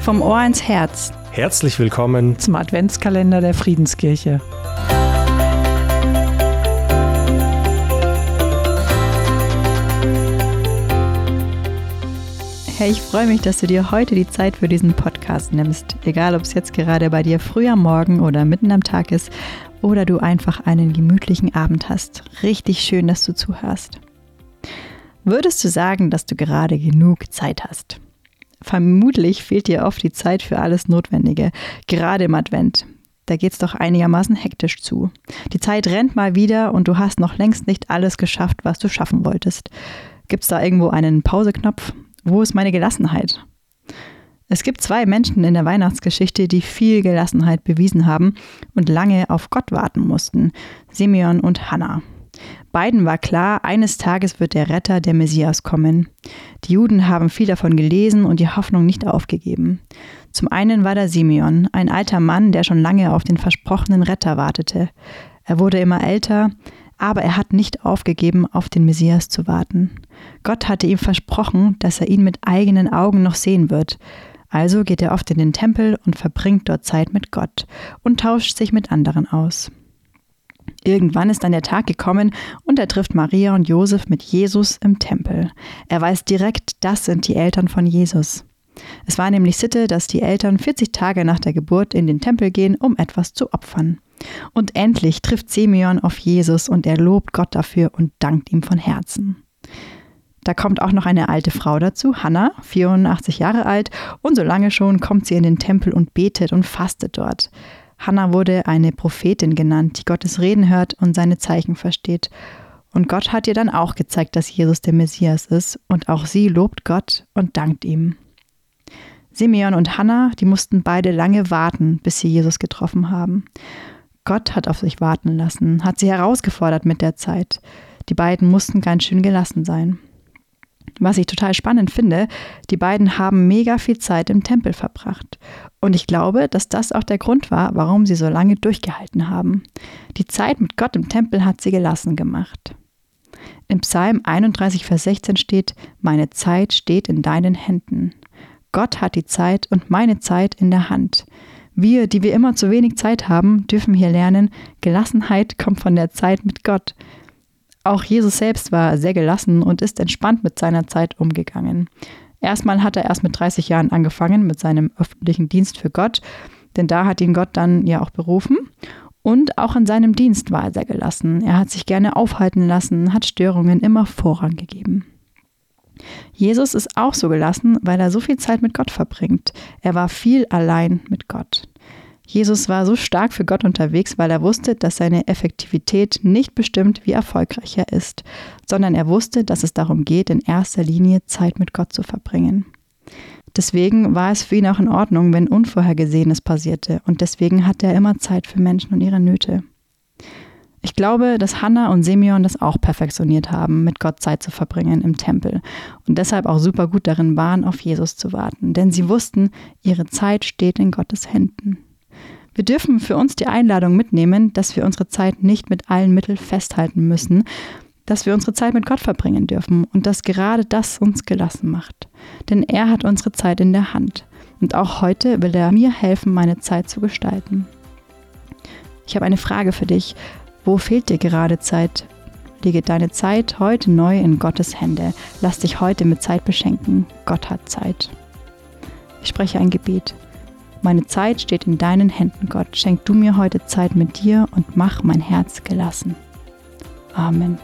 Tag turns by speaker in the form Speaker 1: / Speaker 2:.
Speaker 1: Vom Ohr ins Herz.
Speaker 2: Herzlich willkommen
Speaker 3: zum Adventskalender der Friedenskirche.
Speaker 1: Hey, ich freue mich, dass du dir heute die Zeit für diesen Podcast nimmst. Egal, ob es jetzt gerade bei dir früh am Morgen oder mitten am Tag ist oder du einfach einen gemütlichen Abend hast. Richtig schön, dass du zuhörst. Würdest du sagen, dass du gerade genug Zeit hast? Vermutlich fehlt dir oft die Zeit für alles Notwendige, gerade im Advent. Da geht es doch einigermaßen hektisch zu. Die Zeit rennt mal wieder und du hast noch längst nicht alles geschafft, was du schaffen wolltest. Gibt es da irgendwo einen Pauseknopf? Wo ist meine Gelassenheit? Es gibt zwei Menschen in der Weihnachtsgeschichte, die viel Gelassenheit bewiesen haben und lange auf Gott warten mussten, Simeon und Hannah. Beiden war klar, eines Tages wird der Retter, der Messias, kommen. Die Juden haben viel davon gelesen und die Hoffnung nicht aufgegeben. Zum einen war da Simeon, ein alter Mann, der schon lange auf den versprochenen Retter wartete. Er wurde immer älter, aber er hat nicht aufgegeben, auf den Messias zu warten. Gott hatte ihm versprochen, dass er ihn mit eigenen Augen noch sehen wird. Also geht er oft in den Tempel und verbringt dort Zeit mit Gott und tauscht sich mit anderen aus. Irgendwann ist dann der Tag gekommen und er trifft Maria und Josef mit Jesus im Tempel. Er weiß direkt, das sind die Eltern von Jesus. Es war nämlich Sitte, dass die Eltern 40 Tage nach der Geburt in den Tempel gehen, um etwas zu opfern. Und endlich trifft Simeon auf Jesus und er lobt Gott dafür und dankt ihm von Herzen. Da kommt auch noch eine alte Frau dazu, Hannah, 84 Jahre alt, und so lange schon kommt sie in den Tempel und betet und fastet dort. Hannah wurde eine Prophetin genannt, die Gottes Reden hört und seine Zeichen versteht. Und Gott hat ihr dann auch gezeigt, dass Jesus der Messias ist, und auch sie lobt Gott und dankt ihm. Simeon und Hannah, die mussten beide lange warten, bis sie Jesus getroffen haben. Gott hat auf sich warten lassen, hat sie herausgefordert mit der Zeit. Die beiden mussten ganz schön gelassen sein. Was ich total spannend finde, die beiden haben mega viel Zeit im Tempel verbracht. Und ich glaube, dass das auch der Grund war, warum sie so lange durchgehalten haben. Die Zeit mit Gott im Tempel hat sie gelassen gemacht. Im Psalm 31, Vers 16 steht, Meine Zeit steht in deinen Händen. Gott hat die Zeit und meine Zeit in der Hand. Wir, die wir immer zu wenig Zeit haben, dürfen hier lernen, Gelassenheit kommt von der Zeit mit Gott. Auch Jesus selbst war sehr gelassen und ist entspannt mit seiner Zeit umgegangen. Erstmal hat er erst mit 30 Jahren angefangen mit seinem öffentlichen Dienst für Gott, denn da hat ihn Gott dann ja auch berufen. Und auch in seinem Dienst war er sehr gelassen. Er hat sich gerne aufhalten lassen, hat Störungen immer Vorrang gegeben. Jesus ist auch so gelassen, weil er so viel Zeit mit Gott verbringt. Er war viel allein mit Gott. Jesus war so stark für Gott unterwegs, weil er wusste, dass seine Effektivität nicht bestimmt, wie erfolgreich er ist, sondern er wusste, dass es darum geht, in erster Linie Zeit mit Gott zu verbringen. Deswegen war es für ihn auch in Ordnung, wenn Unvorhergesehenes passierte, und deswegen hatte er immer Zeit für Menschen und ihre Nöte. Ich glaube, dass Hannah und Simeon das auch perfektioniert haben, mit Gott Zeit zu verbringen im Tempel und deshalb auch super gut darin waren, auf Jesus zu warten, denn sie wussten, ihre Zeit steht in Gottes Händen. Wir dürfen für uns die Einladung mitnehmen, dass wir unsere Zeit nicht mit allen Mitteln festhalten müssen, dass wir unsere Zeit mit Gott verbringen dürfen und dass gerade das uns gelassen macht. Denn er hat unsere Zeit in der Hand. Und auch heute will er mir helfen, meine Zeit zu gestalten. Ich habe eine Frage für dich. Wo fehlt dir gerade Zeit? Lege deine Zeit heute neu in Gottes Hände. Lass dich heute mit Zeit beschenken. Gott hat Zeit. Ich spreche ein Gebet. Meine Zeit steht in deinen Händen, Gott. Schenk du mir heute Zeit mit dir und mach mein Herz gelassen. Amen.